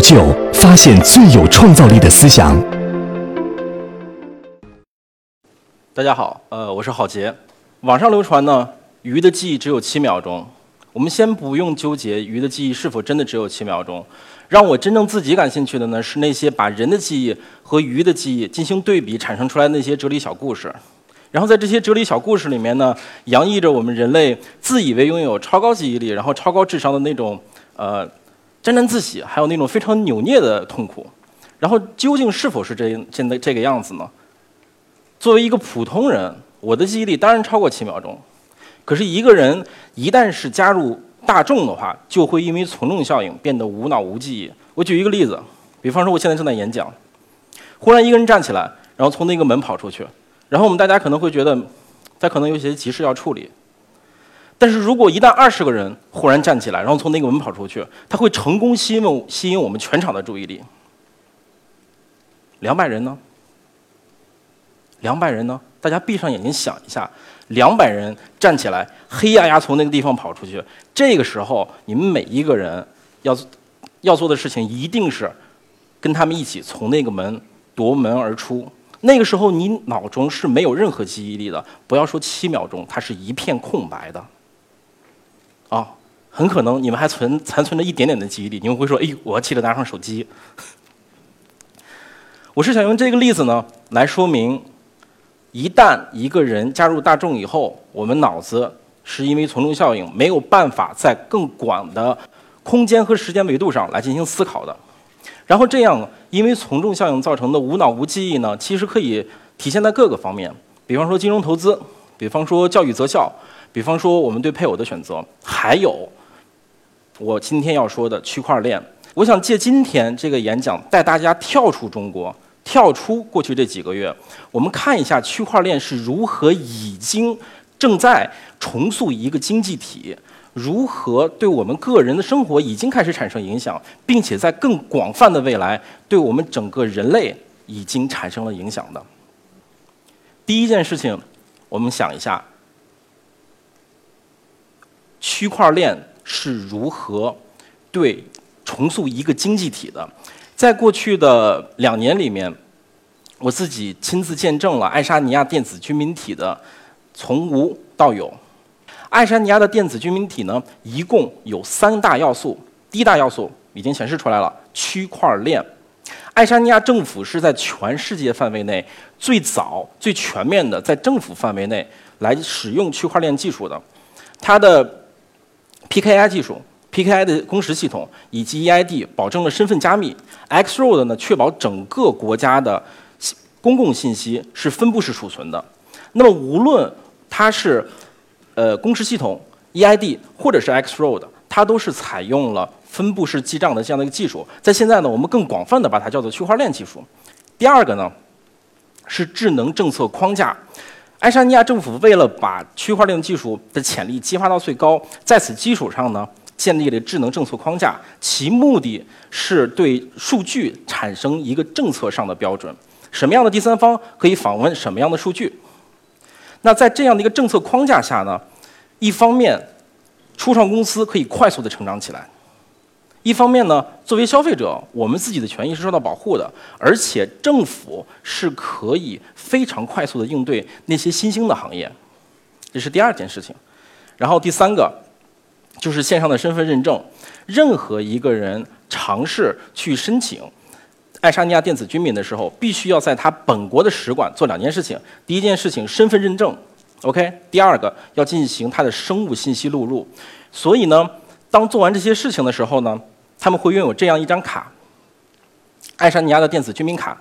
就，发现最有创造力的思想。大家好，呃，我是郝杰。网上流传呢，鱼的记忆只有七秒钟。我们先不用纠结鱼的记忆是否真的只有七秒钟，让我真正自己感兴趣的呢，是那些把人的记忆和鱼的记忆进行对比产生出来的那些哲理小故事。然后在这些哲理小故事里面呢，洋溢着我们人类自以为拥有超高记忆力，然后超高智商的那种呃沾沾自喜，还有那种非常扭捏的痛苦。然后究竟是否是这现在这个样子呢？作为一个普通人，我的记忆力当然超过七秒钟。可是一个人一旦是加入大众的话，就会因为从众效应变得无脑无记忆。我举一个例子，比方说我现在正在演讲，忽然一个人站起来，然后从那个门跑出去。然后我们大家可能会觉得，他可能有些急事要处理。但是如果一旦二十个人忽然站起来，然后从那个门跑出去，他会成功吸引吸引我们全场的注意力。两百人呢？两百人呢？大家闭上眼睛想一下，两百人站起来，黑压压从那个地方跑出去。这个时候，你们每一个人要要做的事情，一定是跟他们一起从那个门夺门而出。那个时候你脑中是没有任何记忆力的，不要说七秒钟，它是一片空白的。啊，很可能你们还存残存着一点点的记忆力，你们会说：“哎，我要记得拿上手机。”我是想用这个例子呢，来说明，一旦一个人加入大众以后，我们脑子是因为从众效应，没有办法在更广的空间和时间维度上来进行思考的。然后这样，因为从众效应造成的无脑无记忆呢，其实可以体现在各个方面。比方说金融投资，比方说教育择校，比方说我们对配偶的选择，还有我今天要说的区块链。我想借今天这个演讲，带大家跳出中国，跳出过去这几个月，我们看一下区块链是如何已经正在重塑一个经济体。如何对我们个人的生活已经开始产生影响，并且在更广泛的未来对我们整个人类已经产生了影响的？第一件事情，我们想一下，区块链是如何对重塑一个经济体的？在过去的两年里面，我自己亲自见证了爱沙尼亚电子居民体的从无到有。爱沙尼亚的电子居民体呢，一共有三大要素。第一大要素已经显示出来了，区块链。爱沙尼亚政府是在全世界范围内最早、最全面的在政府范围内来使用区块链技术的。它的 PKI 技术、PKI 的公识系统以及 EID 保证了身份加密，Xroad 呢确保整个国家的公共信息是分布式储存的。那么无论它是呃，公识系统 EID 或者是 Xroad，它都是采用了分布式记账的这样的一个技术。在现在呢，我们更广泛的把它叫做区块链技术。第二个呢，是智能政策框架。爱沙尼亚政府为了把区块链技术的潜力激发到最高，在此基础上呢，建立了智能政策框架，其目的是对数据产生一个政策上的标准。什么样的第三方可以访问什么样的数据？那在这样的一个政策框架下呢，一方面，初创公司可以快速的成长起来；一方面呢，作为消费者，我们自己的权益是受到保护的，而且政府是可以非常快速的应对那些新兴的行业。这是第二件事情。然后第三个，就是线上的身份认证，任何一个人尝试去申请。爱沙尼亚电子居民的时候，必须要在他本国的使馆做两件事情。第一件事情，身份认证，OK。第二个，要进行他的生物信息录入。所以呢，当做完这些事情的时候呢，他们会拥有这样一张卡，爱沙尼亚的电子居民卡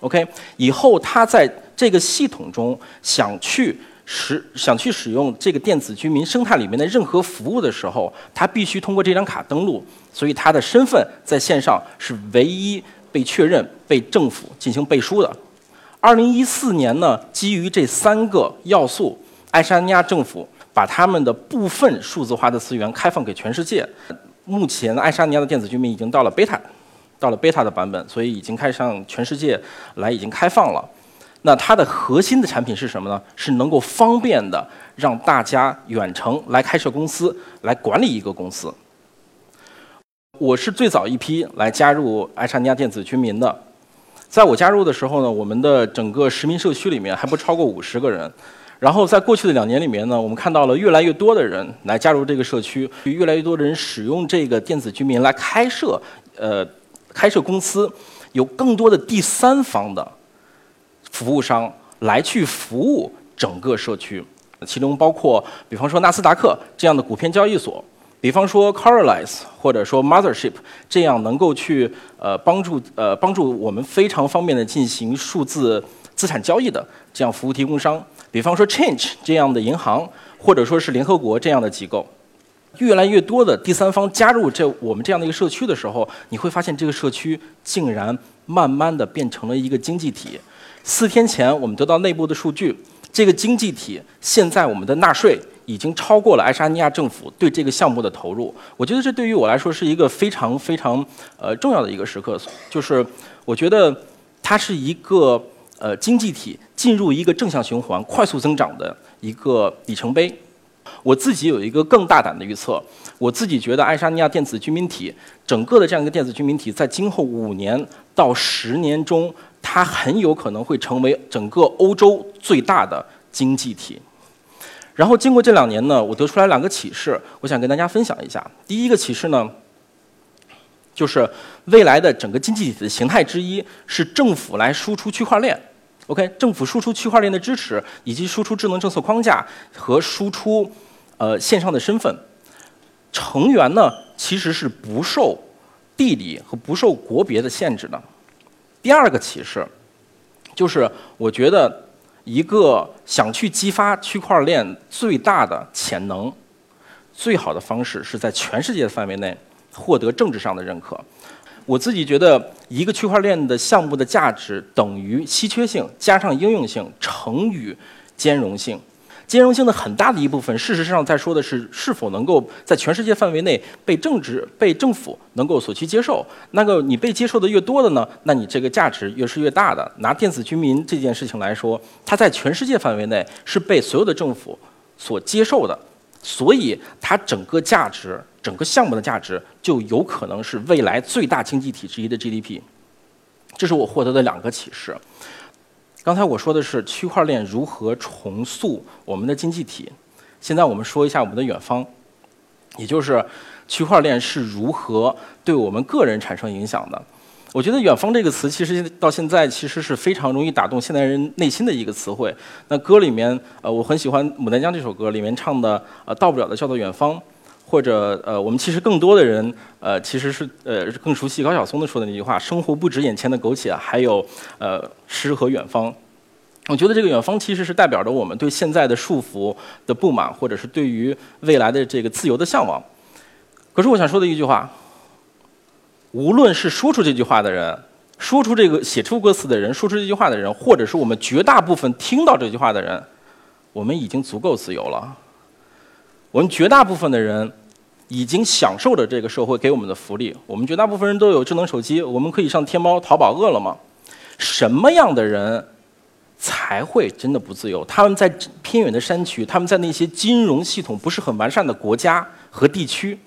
，OK。以后他在这个系统中想去使想去使用这个电子居民生态里面的任何服务的时候，他必须通过这张卡登录。所以他的身份在线上是唯一。被确认被政府进行背书的。二零一四年呢，基于这三个要素，爱沙尼亚政府把他们的部分数字化的资源开放给全世界。目前，爱沙尼亚的电子居民已经到了 beta，到了 beta 的版本，所以已经开始向全世界来已经开放了。那它的核心的产品是什么呢？是能够方便的让大家远程来开设公司，来管理一个公司。我是最早一批来加入爱沙尼亚电子居民的。在我加入的时候呢，我们的整个实名社区里面还不超过五十个人。然后在过去的两年里面呢，我们看到了越来越多的人来加入这个社区，越来越多的人使用这个电子居民来开设呃开设公司，有更多的第三方的服务商来去服务整个社区，其中包括比方说纳斯达克这样的股票交易所。比方说 c o r a l i z e 或者说 Mothership，这样能够去呃帮助呃帮助我们非常方便的进行数字资产交易的这样服务提供商，比方说 Change 这样的银行，或者说是联合国这样的机构，越来越多的第三方加入这我们这样的一个社区的时候，你会发现这个社区竟然慢慢的变成了一个经济体。四天前我们得到内部的数据，这个经济体现在我们的纳税。已经超过了爱沙尼亚政府对这个项目的投入，我觉得这对于我来说是一个非常非常呃重要的一个时刻，就是我觉得它是一个呃经济体进入一个正向循环、快速增长的一个里程碑。我自己有一个更大胆的预测，我自己觉得爱沙尼亚电子居民体整个的这样一个电子居民体在今后五年到十年中，它很有可能会成为整个欧洲最大的经济体。然后经过这两年呢，我得出来两个启示，我想跟大家分享一下。第一个启示呢，就是未来的整个经济体的形态之一是政府来输出区块链。OK，政府输出区块链的支持，以及输出智能政策框架和输出呃线上的身份。成员呢其实是不受地理和不受国别的限制的。第二个启示就是我觉得。一个想去激发区块链最大的潜能，最好的方式是在全世界的范围内获得政治上的认可。我自己觉得，一个区块链的项目的价值等于稀缺性加上应用性乘以兼容性。兼容性的很大的一部分，事实上在说的是是否能够在全世界范围内被政治、被政府能够所去接受。那个你被接受的越多的呢，那你这个价值越是越大的。拿电子居民这件事情来说，它在全世界范围内是被所有的政府所接受的，所以它整个价值、整个项目的价值就有可能是未来最大经济体之一的 GDP。这是我获得的两个启示。刚才我说的是区块链如何重塑我们的经济体，现在我们说一下我们的远方，也就是区块链是如何对我们个人产生影响的。我觉得“远方”这个词其实到现在其实是非常容易打动现代人内心的一个词汇。那歌里面，呃，我很喜欢《牡丹江》这首歌里面唱的，呃，到不了的叫做远方，或者呃，我们其实更多的人，呃，其实是呃更熟悉高晓松的说的那句话：“生活不止眼前的苟且，还有呃诗和远方。”我觉得这个远方其实是代表着我们对现在的束缚的不满，或者是对于未来的这个自由的向往。可是我想说的一句话，无论是说出这句话的人，说出这个写出歌词的人，说出这句话的人，或者是我们绝大部分听到这句话的人，我们已经足够自由了。我们绝大部分的人已经享受着这个社会给我们的福利。我们绝大部分人都有智能手机，我们可以上天猫、淘宝、饿了么。什么样的人？才会真的不自由。他们在偏远的山区，他们在那些金融系统不是很完善的国家和地区，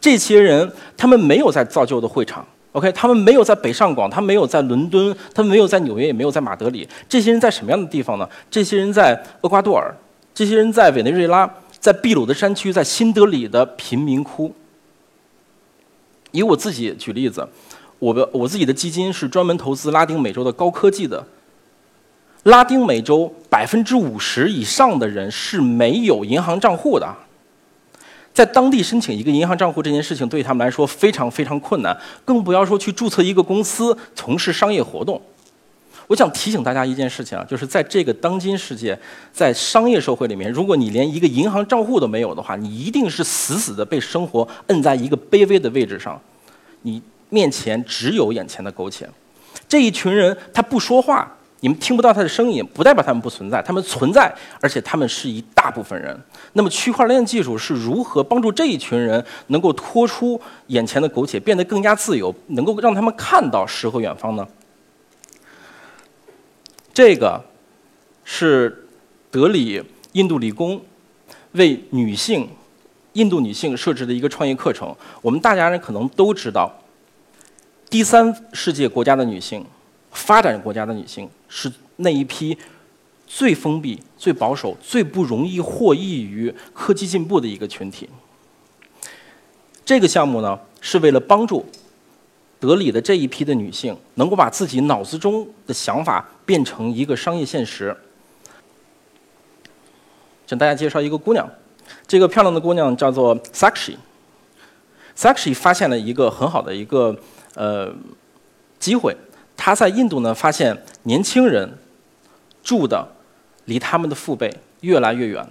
这些人他们没有在造就的会场，OK，他们没有在北上广，他们没有在伦敦，他们没有在纽约，也没有在马德里。这些人在什么样的地方呢？这些人在厄瓜多尔，这些人在委内瑞拉，在秘鲁的山区，在新德里的贫民窟。以我自己举例子，我的我自己的基金是专门投资拉丁美洲的高科技的。拉丁美洲百分之五十以上的人是没有银行账户的，在当地申请一个银行账户这件事情对他们来说非常非常困难，更不要说去注册一个公司从事商业活动。我想提醒大家一件事情啊，就是在这个当今世界，在商业社会里面，如果你连一个银行账户都没有的话，你一定是死死的被生活摁在一个卑微的位置上，你面前只有眼前的苟且。这一群人他不说话。你们听不到他的声音，不代表他们不存在，他们存在，而且他们是一大部分人。那么，区块链技术是如何帮助这一群人能够脱出眼前的苟且，变得更加自由，能够让他们看到诗和远方呢？这个是德里印度理工为女性印度女性设置的一个创业课程。我们大家人可能都知道，第三世界国家的女性、发展国家的女性是那一批最封闭、最保守、最不容易获益于科技进步的一个群体。这个项目呢，是为了帮助德里的这一批的女性，能够把自己脑子中的想法变成一个商业现实。向大家介绍一个姑娘，这个漂亮的姑娘叫做 Sakshi。Sakshi 发现了一个很好的一个呃机会，他在印度呢发现年轻人住的离他们的父辈越来越远，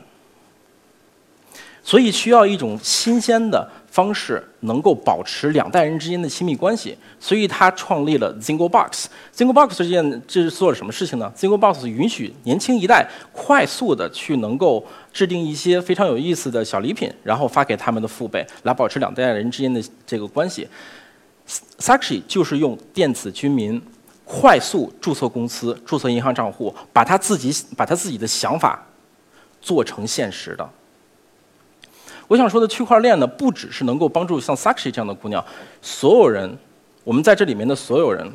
所以需要一种新鲜的。方式能够保持两代人之间的亲密关系，所以他创立了 Zingo Box。Zingo Box 这件这是做了什么事情呢？Zingo Box 允许年轻一代快速的去能够制定一些非常有意思的小礼品，然后发给他们的父辈，来保持两代人之间的这个关系。Sakshi 就是用电子居民快速注册公司、注册银行账户，把他自己把他自己的想法做成现实的。我想说的区块链呢，不只是能够帮助像 Sakshi 这样的姑娘，所有人，我们在这里面的所有人，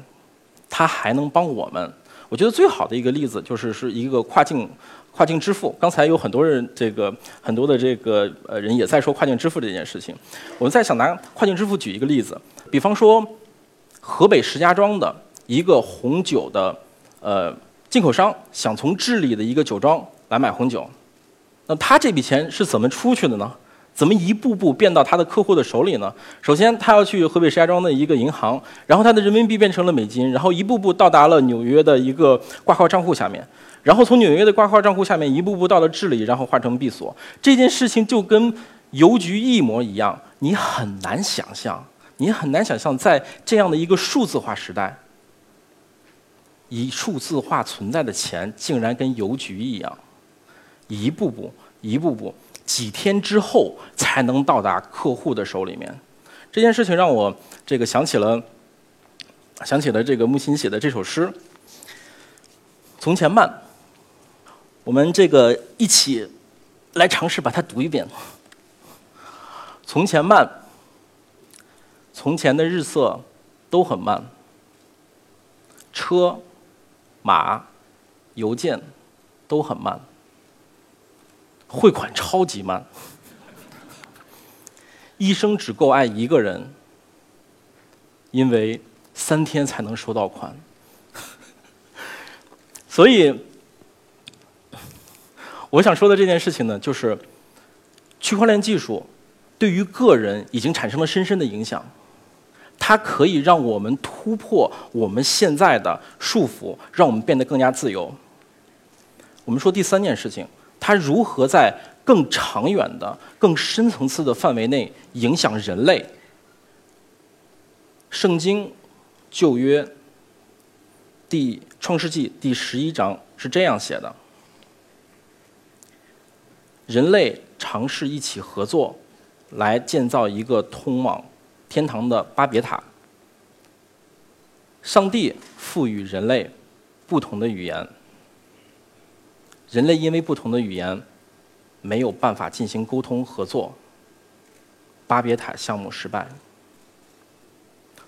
它还能帮我们。我觉得最好的一个例子就是是一个跨境跨境支付。刚才有很多人这个很多的这个呃人也在说跨境支付这件事情。我们再想拿跨境支付举一个例子，比方说河北石家庄的一个红酒的呃进口商想从智利的一个酒庄来买红酒，那他这笔钱是怎么出去的呢？怎么一步步变到他的客户的手里呢？首先，他要去河北石家庄的一个银行，然后他的人民币变成了美金，然后一步步到达了纽约的一个挂靠账户下面，然后从纽约的挂靠账户下面一步步到了智利，然后化成币锁。这件事情就跟邮局一模一样，你很难想象，你很难想象在这样的一个数字化时代，以数字化存在的钱竟然跟邮局一样，一步步，一步步。几天之后才能到达客户的手里面，这件事情让我这个想起了，想起了这个木心写的这首诗。从前慢，我们这个一起来尝试把它读一遍。从前慢，从前的日色都很慢，车、马、邮件都很慢。汇款超级慢，一生只够爱一个人，因为三天才能收到款。所以，我想说的这件事情呢，就是区块链技术对于个人已经产生了深深的影响，它可以让我们突破我们现在的束缚，让我们变得更加自由。我们说第三件事情。它如何在更长远的、更深层次的范围内影响人类？圣经旧约第创世纪第十一章是这样写的：人类尝试一起合作，来建造一个通往天堂的巴别塔。上帝赋予人类不同的语言。人类因为不同的语言，没有办法进行沟通合作。巴别塔项目失败。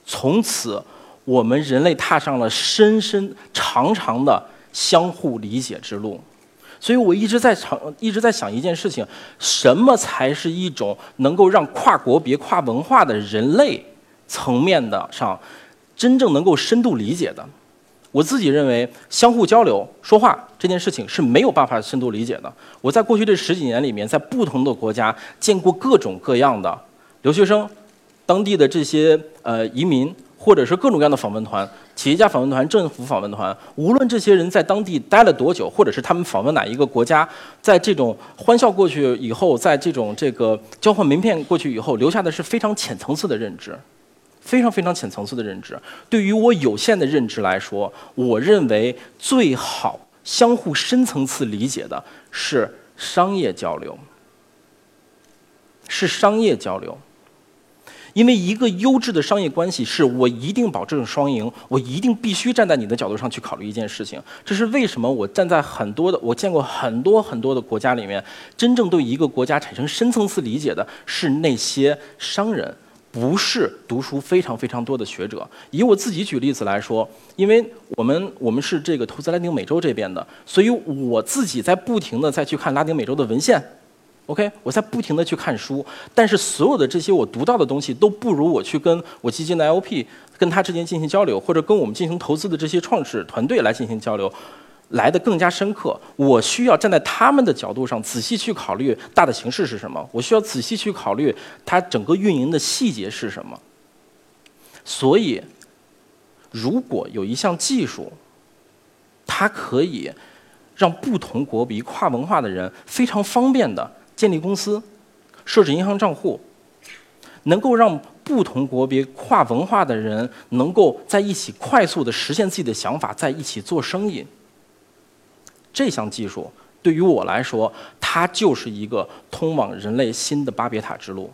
从此，我们人类踏上了深深长长的相互理解之路。所以我一直在想，一直在想一件事情：什么才是一种能够让跨国别、跨文化的人类层面的上真正能够深度理解的？我自己认为，相互交流、说话这件事情是没有办法深度理解的。我在过去这十几年里面，在不同的国家见过各种各样的留学生、当地的这些呃移民，或者是各种各样的访问团、企业家访问团、政府访问团。无论这些人在当地待了多久，或者是他们访问哪一个国家，在这种欢笑过去以后，在这种这个交换名片过去以后，留下的是非常浅层次的认知。非常非常浅层次的认知，对于我有限的认知来说，我认为最好相互深层次理解的是商业交流，是商业交流，因为一个优质的商业关系是我一定保证双赢，我一定必须站在你的角度上去考虑一件事情。这是为什么？我站在很多的，我见过很多很多的国家里面，真正对一个国家产生深层次理解的是那些商人。不是读书非常非常多的学者。以我自己举例子来说，因为我们我们是这个投资拉丁美洲这边的，所以我自己在不停的再去看拉丁美洲的文献。OK，我在不停的去看书，但是所有的这些我读到的东西都不如我去跟我基金的 LP 跟他之间进行交流，或者跟我们进行投资的这些创始团队来进行交流。来的更加深刻，我需要站在他们的角度上仔细去考虑大的形势是什么，我需要仔细去考虑它整个运营的细节是什么。所以，如果有一项技术，它可以让不同国别跨文化的人非常方便的建立公司、设置银行账户，能够让不同国别跨文化的人能够在一起快速的实现自己的想法，在一起做生意。这项技术对于我来说，它就是一个通往人类新的巴别塔之路。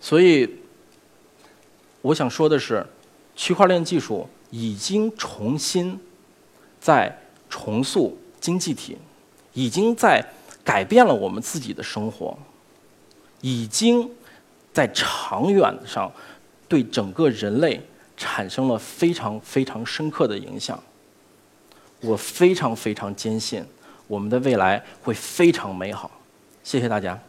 所以，我想说的是，区块链技术已经重新在重塑经济体，已经在改变了我们自己的生活，已经在长远上对整个人类。产生了非常非常深刻的影响。我非常非常坚信，我们的未来会非常美好。谢谢大家。